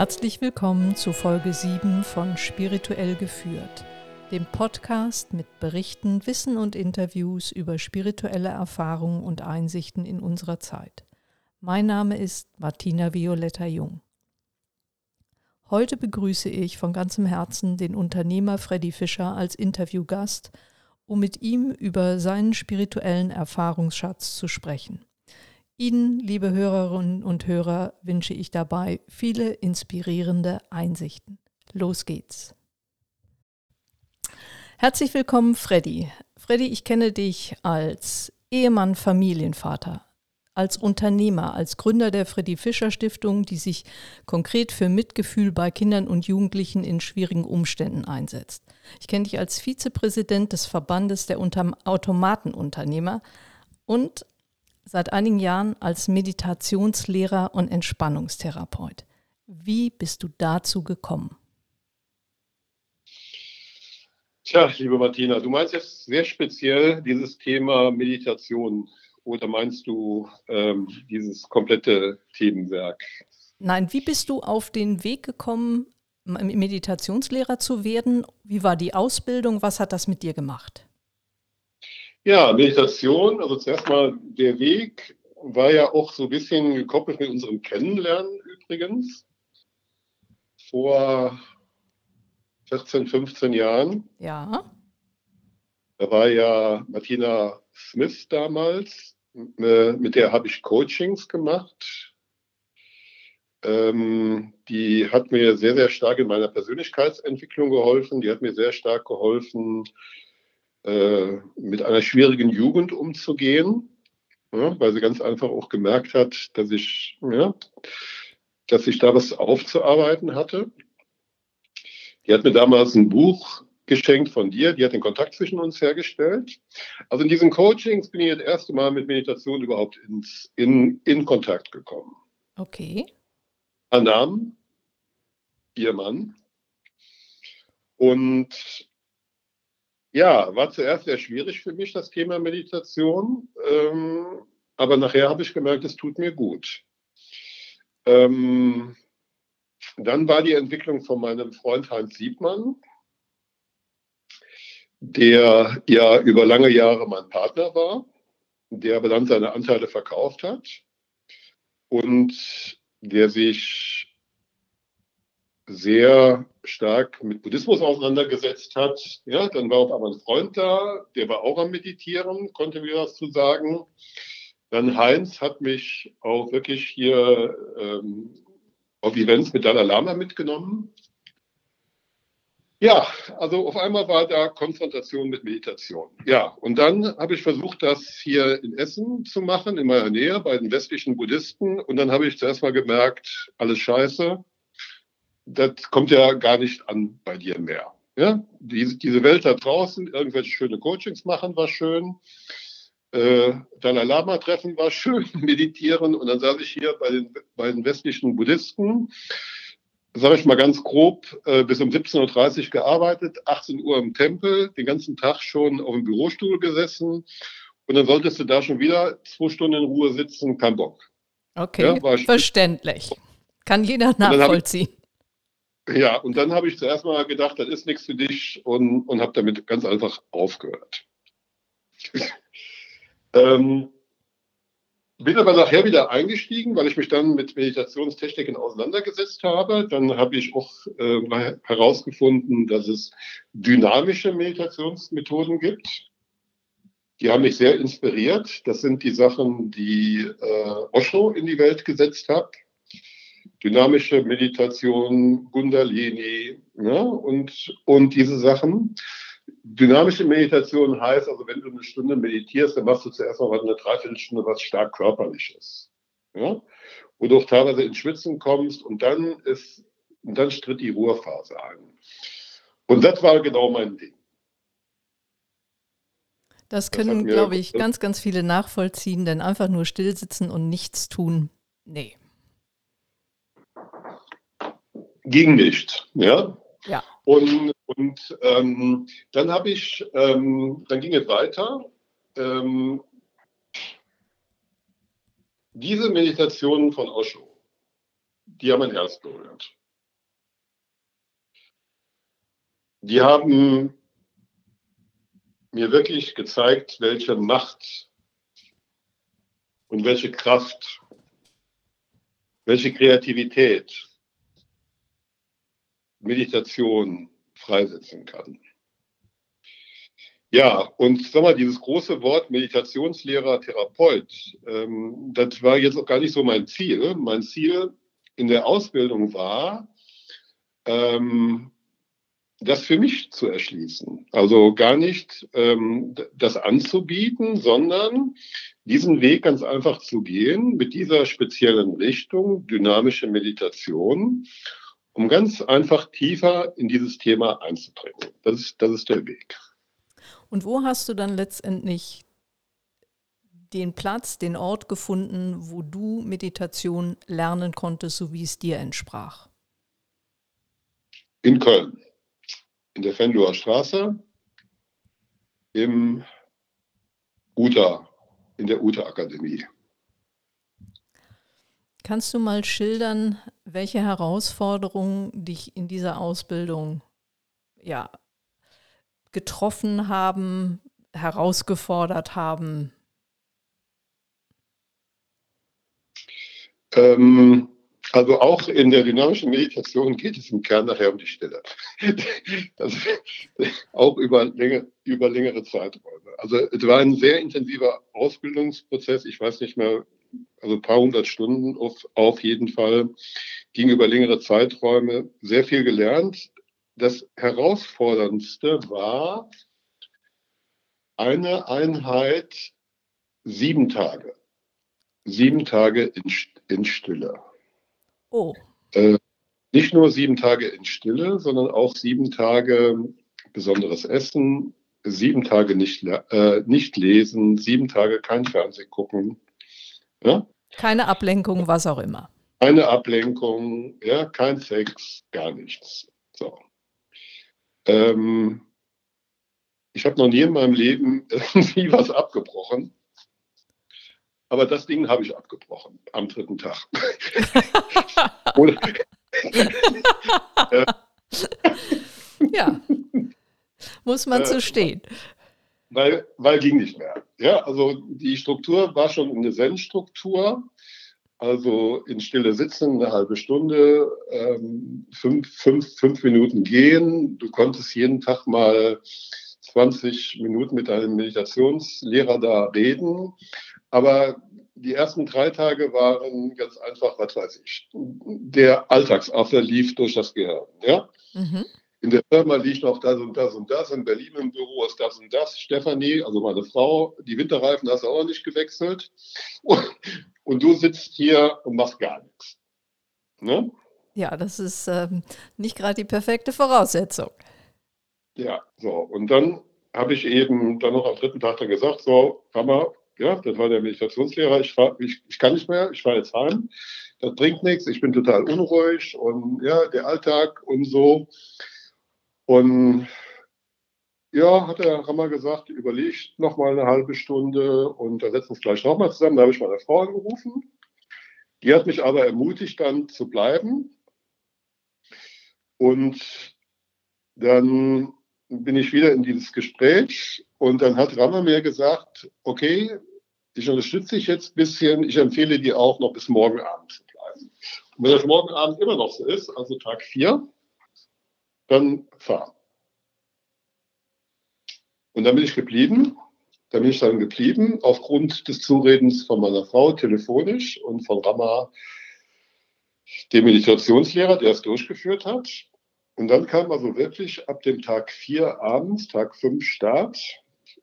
Herzlich willkommen zu Folge 7 von Spirituell geführt, dem Podcast mit Berichten, Wissen und Interviews über spirituelle Erfahrungen und Einsichten in unserer Zeit. Mein Name ist Martina Violetta Jung. Heute begrüße ich von ganzem Herzen den Unternehmer Freddy Fischer als Interviewgast, um mit ihm über seinen spirituellen Erfahrungsschatz zu sprechen. Ihnen, liebe Hörerinnen und Hörer, wünsche ich dabei viele inspirierende Einsichten. Los geht's. Herzlich willkommen, Freddy. Freddy, ich kenne dich als Ehemann, Familienvater, als Unternehmer, als Gründer der Freddy Fischer Stiftung, die sich konkret für Mitgefühl bei Kindern und Jugendlichen in schwierigen Umständen einsetzt. Ich kenne dich als Vizepräsident des Verbandes der Automatenunternehmer und seit einigen Jahren als Meditationslehrer und Entspannungstherapeut. Wie bist du dazu gekommen? Tja, liebe Martina, du meinst jetzt sehr speziell dieses Thema Meditation oder meinst du ähm, dieses komplette Themenwerk? Nein, wie bist du auf den Weg gekommen, Meditationslehrer zu werden? Wie war die Ausbildung? Was hat das mit dir gemacht? Ja, Meditation, also zuerst mal der Weg war ja auch so ein bisschen gekoppelt mit unserem Kennenlernen übrigens. Vor 14, 15 Jahren. Ja. Da war ja Martina Smith damals, äh, mit der habe ich Coachings gemacht. Ähm, die hat mir sehr, sehr stark in meiner Persönlichkeitsentwicklung geholfen. Die hat mir sehr stark geholfen, äh, mit einer schwierigen Jugend umzugehen, ja, weil sie ganz einfach auch gemerkt hat, dass ich, ja, dass ich da was aufzuarbeiten hatte. Die hat mir damals ein Buch geschenkt von dir, die hat den Kontakt zwischen uns hergestellt. Also in diesen Coachings bin ich das erste Mal mit Meditation überhaupt ins, in, in Kontakt gekommen. Okay. Anam, ihr Mann. Und ja, war zuerst sehr schwierig für mich, das Thema Meditation. Ähm, aber nachher habe ich gemerkt, es tut mir gut. Ähm, dann war die Entwicklung von meinem Freund Heinz Siebmann, der ja über lange Jahre mein Partner war, der aber dann seine Anteile verkauft hat und der sich sehr stark mit Buddhismus auseinandergesetzt hat. Ja, dann war auf einmal ein Freund da, der war auch am Meditieren, konnte mir was zu sagen. Dann Heinz hat mich auch wirklich hier ähm, auf Events mit Dalai Lama mitgenommen. Ja, also auf einmal war da Konfrontation mit Meditation. Ja, und dann habe ich versucht, das hier in Essen zu machen, in meiner Nähe, bei den westlichen Buddhisten. Und dann habe ich zuerst mal gemerkt, alles scheiße das kommt ja gar nicht an bei dir mehr. Ja? Diese, diese Welt da draußen, irgendwelche schöne Coachings machen, war schön. Äh, Dalai Lama treffen war schön, meditieren. Und dann saß ich hier bei den, bei den westlichen Buddhisten, sage ich mal ganz grob, äh, bis um 17.30 Uhr gearbeitet, 18 Uhr im Tempel, den ganzen Tag schon auf dem Bürostuhl gesessen. Und dann solltest du da schon wieder zwei Stunden in Ruhe sitzen, kein Bock. Okay, ja, verständlich. Kann jeder nachvollziehen. Ja, und dann habe ich zuerst mal gedacht, das ist nichts für dich und, und habe damit ganz einfach aufgehört. ähm, bin aber nachher wieder eingestiegen, weil ich mich dann mit Meditationstechniken auseinandergesetzt habe. Dann habe ich auch äh, herausgefunden, dass es dynamische Meditationsmethoden gibt. Die haben mich sehr inspiriert. Das sind die Sachen, die äh, Osho in die Welt gesetzt hat dynamische Meditation, Kundalini ne, und, und diese Sachen. Dynamische Meditation heißt also, wenn du eine Stunde meditierst, dann machst du zuerst mal eine Dreiviertelstunde was stark körperliches. Ja? Wo du auch teilweise ins Schwitzen kommst und dann ist, und dann stritt die Ruhephase ein. Und das war genau mein Ding. Das können, glaube ich, ganz, ganz viele nachvollziehen, denn einfach nur stillsitzen und nichts tun, nee Gegenlicht. Ja? Ja. Und, und ähm, dann habe ich, ähm, dann ging es weiter. Ähm, diese Meditationen von Osho, die haben mein Herz berührt. Die haben mir wirklich gezeigt, welche Macht und welche Kraft, welche Kreativität Meditation freisetzen kann. Ja, und sag mal, dieses große Wort Meditationslehrer, Therapeut, ähm, das war jetzt auch gar nicht so mein Ziel. Mein Ziel in der Ausbildung war, ähm, das für mich zu erschließen. Also gar nicht ähm, das anzubieten, sondern diesen Weg ganz einfach zu gehen mit dieser speziellen Richtung, dynamische Meditation, um ganz einfach tiefer in dieses Thema einzudringen. Das ist, das ist der Weg. Und wo hast du dann letztendlich den Platz, den Ort gefunden, wo du Meditation lernen konntest, so wie es dir entsprach? In Köln in der Fenloher Straße im UTA, in der UTA Akademie. Kannst du mal schildern, welche Herausforderungen dich in dieser Ausbildung ja, getroffen haben, herausgefordert haben? Ähm, also auch in der dynamischen Meditation geht es im Kern nachher um die Stille. Das, auch über, länger, über längere Zeiträume. Also es war ein sehr intensiver Ausbildungsprozess. Ich weiß nicht mehr, also ein paar hundert Stunden auf, auf jeden Fall. Ging über längere Zeiträume. Sehr viel gelernt. Das Herausforderndste war eine Einheit sieben Tage. Sieben Tage in, in Stille. Oh. Äh, nicht nur sieben Tage in Stille, sondern auch sieben Tage besonderes Essen, sieben Tage nicht, äh, nicht lesen, sieben Tage kein Fernsehen gucken. Ja? Keine Ablenkung, was auch immer. Keine Ablenkung, ja, kein Sex, gar nichts. So. Ähm, ich habe noch nie in meinem Leben irgendwie was abgebrochen. Aber das Ding habe ich abgebrochen am dritten Tag. ja, muss man so äh, stehen. Weil, weil ging nicht mehr. Ja, also die Struktur war schon eine Zen-Struktur. Also in Stille sitzen, eine halbe Stunde, ähm, fünf, fünf, fünf Minuten gehen. Du konntest jeden Tag mal 20 Minuten mit deinem Meditationslehrer da reden. Aber die ersten drei Tage waren ganz einfach, was weiß ich, der Alltagsaffe lief durch das Gehirn. Ja? Mhm. In der Firma liegt noch das und das und das. In Berlin im Büro ist das und das. Stefanie, also meine Frau, die Winterreifen hast du auch nicht gewechselt. Und, und du sitzt hier und machst gar nichts. Ne? Ja, das ist ähm, nicht gerade die perfekte Voraussetzung. Ja, so. Und dann habe ich eben dann noch am dritten Tag dann gesagt, so, Mama, ja, das war der Meditationslehrer. Ich, fahr, ich, ich kann nicht mehr, ich fahre jetzt heim. Das bringt nichts, ich bin total unruhig und ja, der Alltag und so. Und ja, hat der Rammer gesagt, überlegt noch mal eine halbe Stunde und da setzen wir uns gleich nochmal zusammen. Da habe ich meine Frau angerufen. Die hat mich aber ermutigt, dann zu bleiben. Und dann bin ich wieder in dieses Gespräch und dann hat Rammer mir gesagt, okay, ich unterstütze dich jetzt ein bisschen. Ich empfehle dir auch noch bis morgen Abend zu bleiben. Und wenn das morgen Abend immer noch so ist, also Tag 4, dann fahr. Und dann bin ich geblieben. Da bin ich dann geblieben, aufgrund des Zuredens von meiner Frau telefonisch und von Rama, dem Meditationslehrer, der es durchgeführt hat. Und dann kam also wirklich ab dem Tag 4 abends, Tag 5 Start,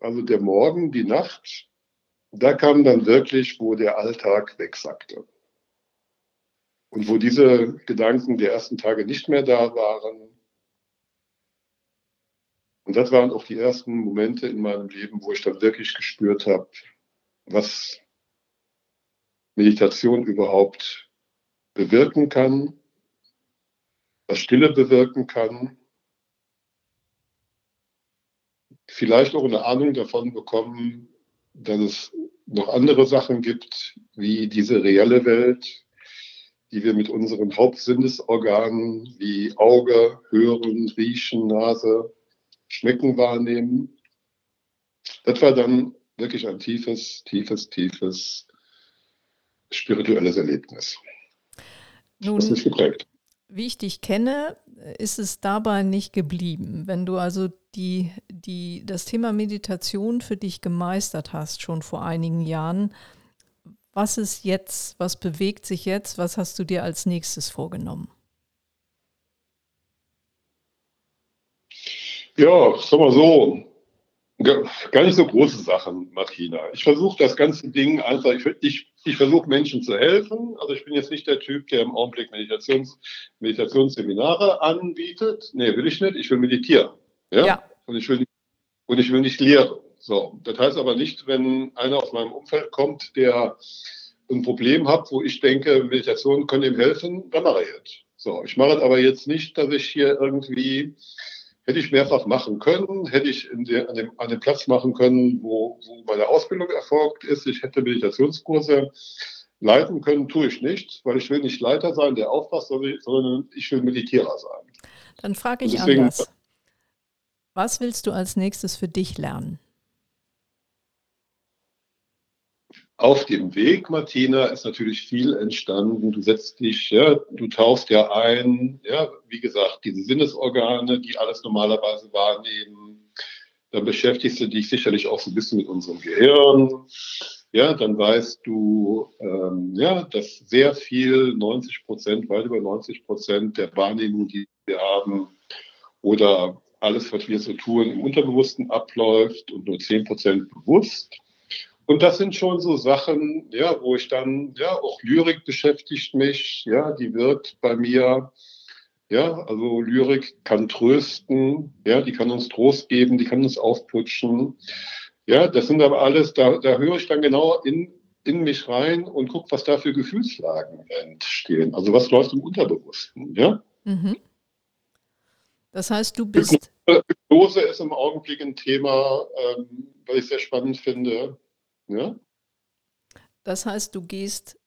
also der Morgen, die Nacht, da kam dann wirklich, wo der Alltag wegsackte. Und wo diese Gedanken der ersten Tage nicht mehr da waren. Und das waren auch die ersten Momente in meinem Leben, wo ich dann wirklich gespürt habe, was Meditation überhaupt bewirken kann, was Stille bewirken kann. Vielleicht auch eine Ahnung davon bekommen, dass es noch andere Sachen gibt, wie diese reelle Welt, die wir mit unseren Hauptsinnesorganen wie Auge, Hören, Riechen, Nase, Schmecken wahrnehmen. Das war dann wirklich ein tiefes, tiefes, tiefes spirituelles Erlebnis. Nun, das ist geprägt. Wie ich dich kenne, ist es dabei nicht geblieben. Wenn du also die, die, das Thema Meditation für dich gemeistert hast, schon vor einigen Jahren, was ist jetzt, was bewegt sich jetzt, was hast du dir als nächstes vorgenommen? Ja, sag mal so, gar nicht so große Sachen, Martina. Ich versuche das ganze Ding einfach, ich, ich, ich versuche Menschen zu helfen. Also ich bin jetzt nicht der Typ, der im Augenblick Meditations, Meditationsseminare anbietet. Nee, will ich nicht. Ich will meditieren. Ja. ja. Und, ich will, und ich will nicht lehren. So. Das heißt aber nicht, wenn einer aus meinem Umfeld kommt, der ein Problem hat, wo ich denke, Meditation kann ihm helfen, dann mache ich es. So. Ich mache es aber jetzt nicht, dass ich hier irgendwie Hätte ich mehrfach machen können, hätte ich der, an, dem, an, dem, Platz machen können, wo, wo meine Ausbildung erfolgt ist. Ich hätte Meditationskurse leiten können, tue ich nicht, weil ich will nicht Leiter sein, der aufpasst, sondern ich will Meditierer sein. Dann frage ich deswegen, anders. Was willst du als nächstes für dich lernen? Auf dem Weg, Martina, ist natürlich viel entstanden. Du setzt dich, ja, du tauchst ja ein, ja, wie gesagt, diese Sinnesorgane, die alles normalerweise wahrnehmen. Dann beschäftigst du dich sicherlich auch so ein bisschen mit unserem Gehirn. Ja, dann weißt du, ähm, ja, dass sehr viel, 90 Prozent, weit über 90 Prozent der Wahrnehmung, die wir haben, oder alles, was wir so tun, im Unterbewussten abläuft und nur 10 Prozent bewusst. Und das sind schon so Sachen, ja, wo ich dann, ja, auch Lyrik beschäftigt mich, ja, die wird bei mir, ja, also Lyrik kann trösten, ja, die kann uns Trost geben, die kann uns aufputschen. Ja, das sind aber alles, da, da höre ich dann genau in, in mich rein und gucke, was da für Gefühlslagen entstehen. Also was läuft im Unterbewussten, ja. Mhm. Das heißt, du bist. Hypnose ist im Augenblick ein Thema, ähm, was ich sehr spannend finde. Ja? Das heißt, du gehst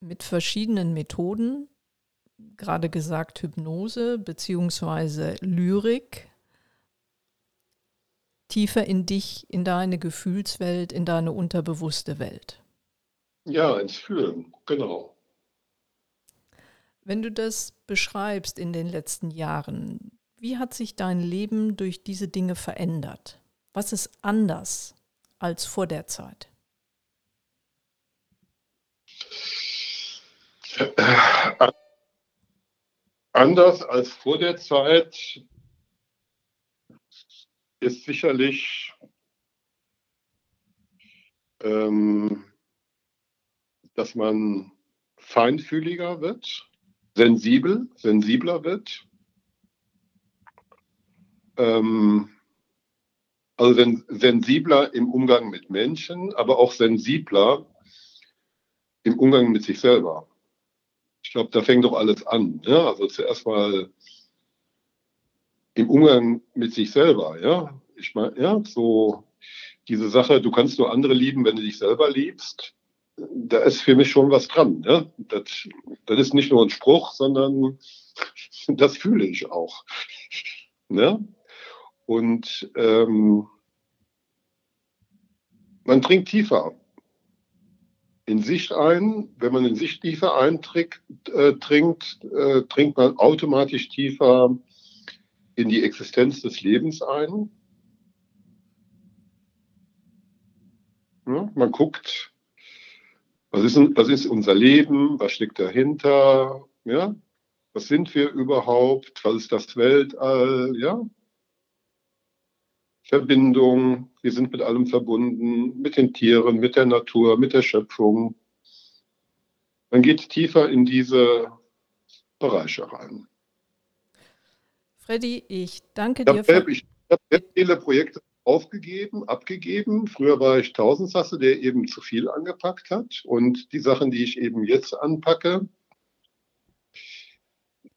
mit verschiedenen Methoden, gerade gesagt Hypnose beziehungsweise Lyrik, tiefer in dich, in deine Gefühlswelt, in deine unterbewusste Welt. Ja, ins Fühlen, genau. Wenn du das beschreibst in den letzten Jahren, wie hat sich dein Leben durch diese Dinge verändert? Was ist anders als vor der Zeit? Äh, anders als vor der Zeit ist sicherlich ähm, dass man feinfühliger wird, sensibel, sensibler wird. Ähm, also sensibler im Umgang mit Menschen, aber auch sensibler im Umgang mit sich selber. Ich glaube, da fängt doch alles an. Ja? Also zuerst mal im Umgang mit sich selber. Ja, ich meine, ja, so diese Sache, du kannst nur andere lieben, wenn du dich selber liebst. Da ist für mich schon was dran. Ja? Das, das ist nicht nur ein Spruch, sondern das fühle ich auch. Ne? Und ähm, man trinkt tiefer in sich ein. Wenn man in sich tiefer eintrinkt, äh, trinkt, äh, trinkt man automatisch tiefer in die Existenz des Lebens ein. Ja, man guckt, was ist, was ist unser Leben, was steckt dahinter, ja, was sind wir überhaupt, was ist das Weltall, ja, Verbindung, wir sind mit allem verbunden, mit den Tieren, mit der Natur, mit der Schöpfung. Man geht tiefer in diese Bereiche rein. Freddy, ich danke dir. Für ich habe sehr viele Projekte aufgegeben, abgegeben. Früher war ich Tausendsasse, der eben zu viel angepackt hat. Und die Sachen, die ich eben jetzt anpacke,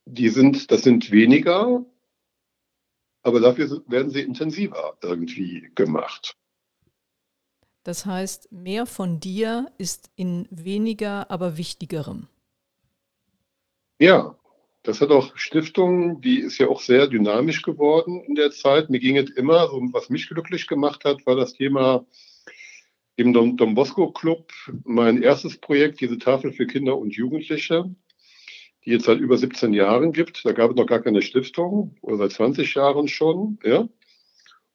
die sind, das sind weniger, aber dafür werden sie intensiver irgendwie gemacht. Das heißt, mehr von dir ist in weniger, aber wichtigerem. Ja, das hat auch Stiftung, die ist ja auch sehr dynamisch geworden in der Zeit. Mir ging es immer, so, was mich glücklich gemacht hat, war das Thema im Don, Don Bosco Club, mein erstes Projekt, diese Tafel für Kinder und Jugendliche, die jetzt seit über 17 Jahren gibt. Da gab es noch gar keine Stiftung, oder seit 20 Jahren schon, ja.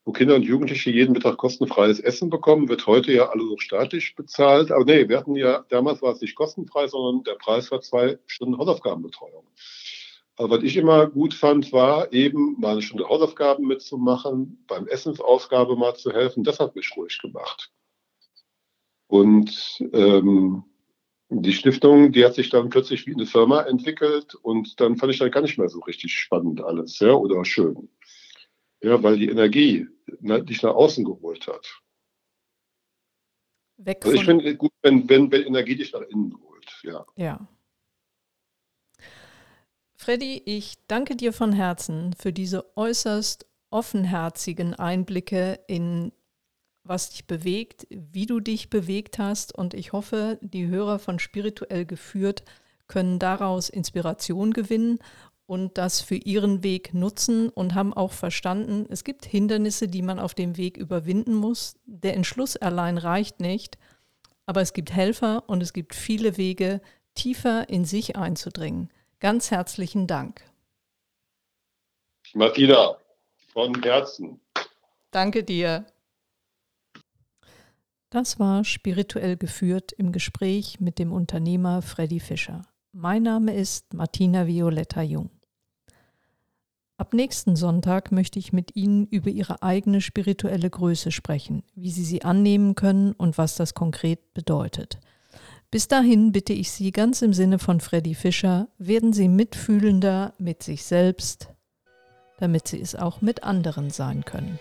Wo Kinder und Jugendliche jeden Mittag kostenfreies Essen bekommen, wird heute ja alles so staatlich bezahlt. Aber nee, wir hatten ja, damals war es nicht kostenfrei, sondern der Preis war zwei Stunden Hausaufgabenbetreuung. Aber was ich immer gut fand, war eben mal eine Stunde Hausaufgaben mitzumachen, beim Essensausgabe mal zu helfen. Das hat mich ruhig gemacht. Und ähm, die Stiftung, die hat sich dann plötzlich wie eine Firma entwickelt und dann fand ich dann gar nicht mehr so richtig spannend alles, ja, oder schön. Ja, weil die Energie dich nach außen geholt hat. Weg also ich finde gut, wenn, wenn, wenn Energie dich nach innen holt, ja. Ja. Freddy, ich danke dir von Herzen für diese äußerst offenherzigen Einblicke in was dich bewegt, wie du dich bewegt hast. Und ich hoffe, die Hörer von Spirituell geführt können daraus Inspiration gewinnen und das für ihren Weg nutzen und haben auch verstanden, es gibt Hindernisse, die man auf dem Weg überwinden muss. Der Entschluss allein reicht nicht, aber es gibt Helfer und es gibt viele Wege, tiefer in sich einzudringen. Ganz herzlichen Dank. Martina, von Herzen. Danke dir. Das war spirituell geführt im Gespräch mit dem Unternehmer Freddy Fischer. Mein Name ist Martina Violetta Jung. Ab nächsten Sonntag möchte ich mit Ihnen über Ihre eigene spirituelle Größe sprechen, wie Sie sie annehmen können und was das konkret bedeutet. Bis dahin bitte ich Sie ganz im Sinne von Freddy Fischer, werden Sie mitfühlender mit sich selbst, damit Sie es auch mit anderen sein können.